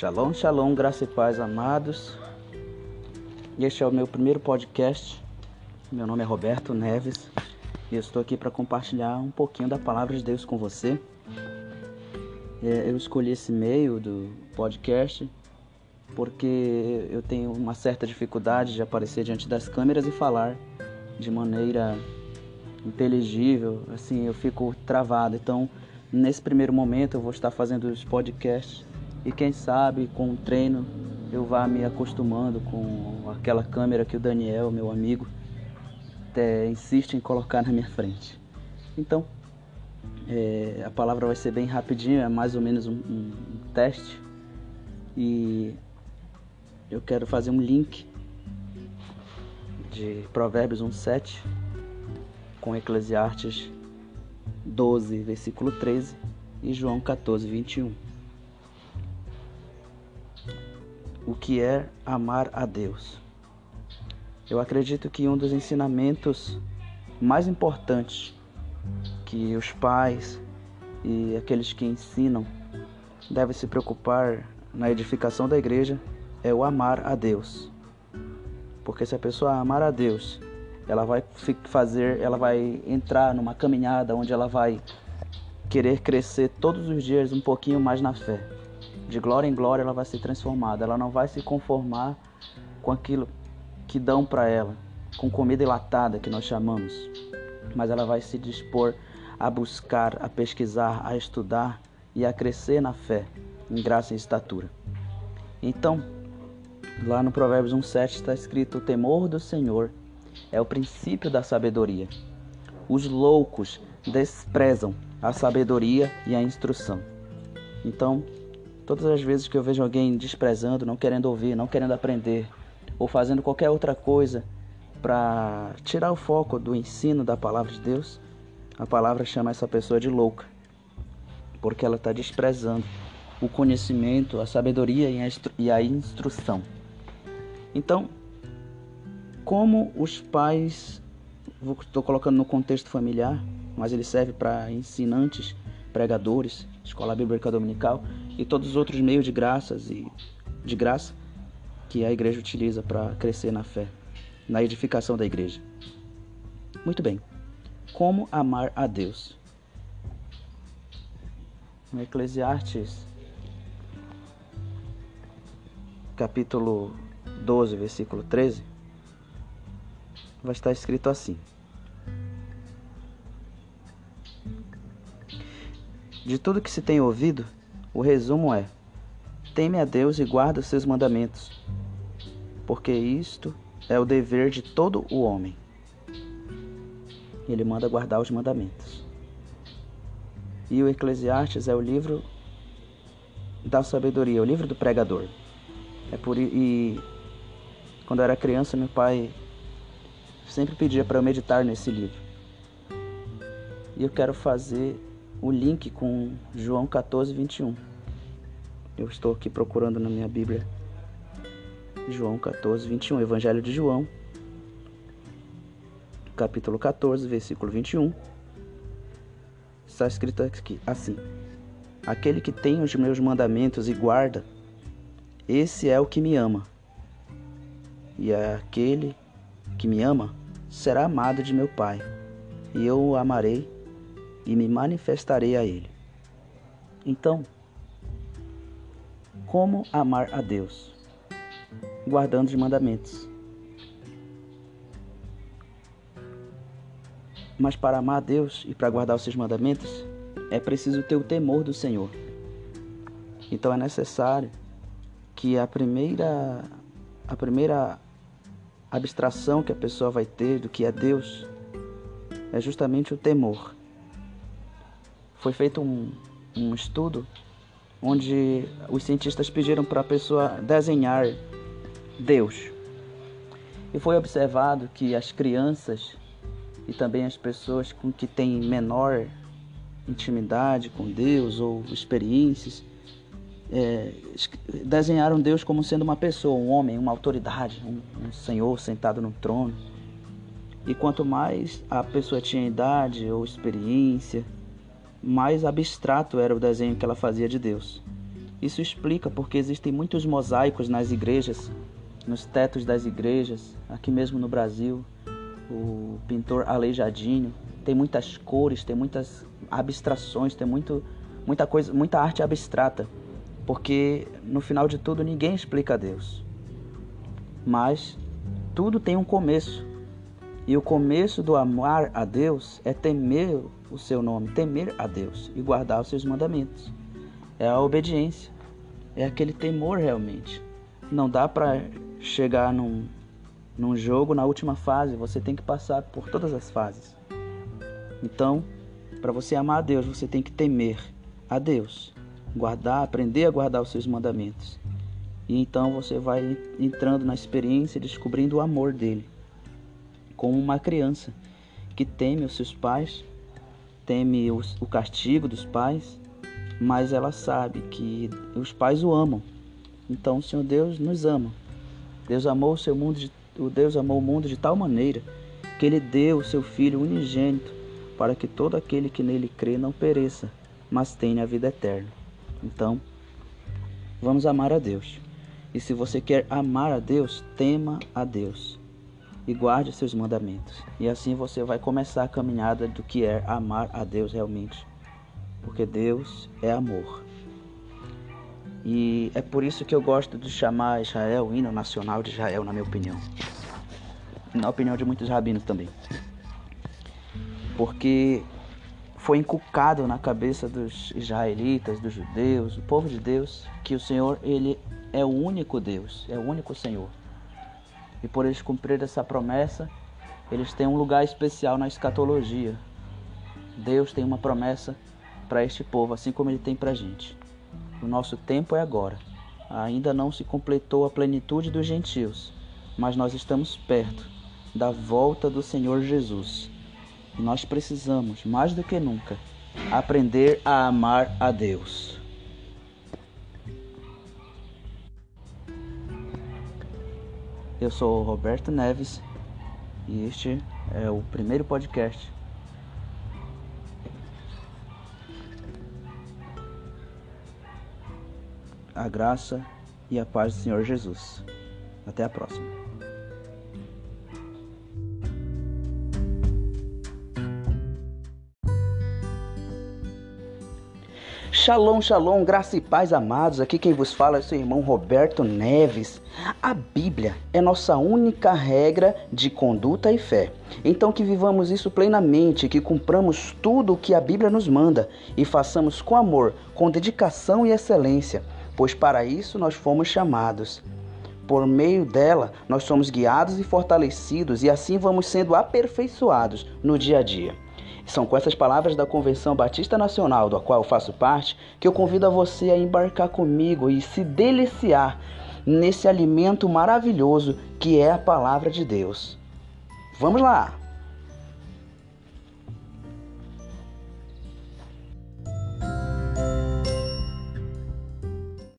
Shalom, shalom, graça e paz, amados. Este é o meu primeiro podcast. Meu nome é Roberto Neves e eu estou aqui para compartilhar um pouquinho da palavra de Deus com você. É, eu escolhi esse meio do podcast porque eu tenho uma certa dificuldade de aparecer diante das câmeras e falar de maneira inteligível, assim, eu fico travado. Então, nesse primeiro momento eu vou estar fazendo os podcasts e quem sabe com o treino eu vá me acostumando com aquela câmera que o Daniel, meu amigo, até insiste em colocar na minha frente. Então, é, a palavra vai ser bem rapidinho, é mais ou menos um, um, um teste. E eu quero fazer um link de Provérbios 1,7 com Eclesiastes 12, versículo 13 e João 14, 21. O que é amar a Deus? Eu acredito que um dos ensinamentos mais importantes que os pais e aqueles que ensinam devem se preocupar na edificação da igreja é o amar a Deus. Porque se a pessoa amar a Deus, ela vai fazer, ela vai entrar numa caminhada onde ela vai querer crescer todos os dias um pouquinho mais na fé. De glória em glória ela vai ser transformada, ela não vai se conformar com aquilo que dão para ela, com comida enlatada que nós chamamos, mas ela vai se dispor a buscar, a pesquisar, a estudar e a crescer na fé, em graça e estatura. Então, lá no Provérbios 1,7 está escrito: O temor do Senhor é o princípio da sabedoria. Os loucos desprezam a sabedoria e a instrução. Então, todas as vezes que eu vejo alguém desprezando, não querendo ouvir, não querendo aprender, ou fazendo qualquer outra coisa para tirar o foco do ensino da palavra de Deus, a palavra chama essa pessoa de louca, porque ela está desprezando o conhecimento, a sabedoria e a, instrução. Então, como os pais, estou colocando no contexto familiar, mas ele serve para ensinantes, pregadores, escola bíblica dominical e todos os outros meios de graças e de graça que a igreja utiliza para crescer na fé, na edificação da igreja. Muito bem. Como amar a Deus? No Eclesiastes, capítulo 12, versículo 13, vai estar escrito assim: De tudo que se tem ouvido, o resumo é: teme a Deus e guarda os seus mandamentos, porque isto é o dever de todo o homem. Ele manda guardar os mandamentos. E o Eclesiastes é o livro da sabedoria, o livro do pregador. É por e quando eu era criança, meu pai sempre pedia para eu meditar nesse livro. E eu quero fazer o link com João 14, 21. Eu estou aqui procurando na minha Bíblia João 14, 21, Evangelho de João, capítulo 14, versículo 21. Está escrito aqui assim: Aquele que tem os meus mandamentos e guarda, esse é o que me ama. E aquele que me ama será amado de meu Pai, e eu o amarei e me manifestarei a ele. Então, como amar a Deus? guardando os mandamentos. Mas para amar a Deus e para guardar os seus mandamentos, é preciso ter o temor do Senhor. Então é necessário que a primeira a primeira abstração que a pessoa vai ter do que é Deus é justamente o temor. Foi feito um, um estudo onde os cientistas pediram para a pessoa desenhar Deus. E foi observado que as crianças e também as pessoas com que têm menor intimidade com Deus ou experiências é, desenharam Deus como sendo uma pessoa, um homem, uma autoridade, um, um senhor sentado no trono. E quanto mais a pessoa tinha idade ou experiência, mais abstrato era o desenho que ela fazia de Deus. Isso explica porque existem muitos mosaicos nas igrejas, nos tetos das igrejas, aqui mesmo no Brasil. O pintor Aleijadinho tem muitas cores, tem muitas abstrações, tem muito, muita coisa, muita arte abstrata, porque no final de tudo ninguém explica Deus. Mas tudo tem um começo. E o começo do amar a Deus é temer o seu nome, temer a Deus e guardar os seus mandamentos. É a obediência, é aquele temor realmente. Não dá para chegar num, num jogo na última fase, você tem que passar por todas as fases. Então, para você amar a Deus, você tem que temer a Deus, guardar, aprender a guardar os seus mandamentos. E então você vai entrando na experiência, descobrindo o amor dele como uma criança que teme os seus pais, teme o castigo dos pais, mas ela sabe que os pais o amam. Então o Senhor Deus nos ama. Deus amou o seu mundo, de, o Deus amou o mundo de tal maneira que ele deu o seu filho unigênito para que todo aquele que nele crê não pereça, mas tenha a vida eterna. Então, vamos amar a Deus. E se você quer amar a Deus, tema a Deus e guarde seus mandamentos. E assim você vai começar a caminhada do que é amar a Deus realmente. Porque Deus é amor. E é por isso que eu gosto de chamar Israel o hino nacional de Israel, na minha opinião. Na opinião de muitos rabinos também. Porque foi inculcado na cabeça dos israelitas, dos judeus, do povo de Deus, que o Senhor, ele é o único Deus, é o único Senhor. E por eles cumprir essa promessa, eles têm um lugar especial na escatologia. Deus tem uma promessa para este povo, assim como ele tem para a gente. O nosso tempo é agora. Ainda não se completou a plenitude dos gentios, mas nós estamos perto da volta do Senhor Jesus. E nós precisamos, mais do que nunca, aprender a amar a Deus. Eu sou Roberto Neves e este é o primeiro podcast. A graça e a paz do Senhor Jesus. Até a próxima. Shalom, shalom, graça e paz amados. Aqui quem vos fala é seu irmão Roberto Neves. A Bíblia é nossa única regra de conduta e fé. Então que vivamos isso plenamente, que cumpramos tudo o que a Bíblia nos manda e façamos com amor, com dedicação e excelência, pois para isso nós fomos chamados. Por meio dela, nós somos guiados e fortalecidos e assim vamos sendo aperfeiçoados no dia a dia. São com essas palavras da Convenção Batista Nacional, da qual eu faço parte, que eu convido a você a embarcar comigo e se deliciar nesse alimento maravilhoso que é a palavra de Deus. Vamos lá!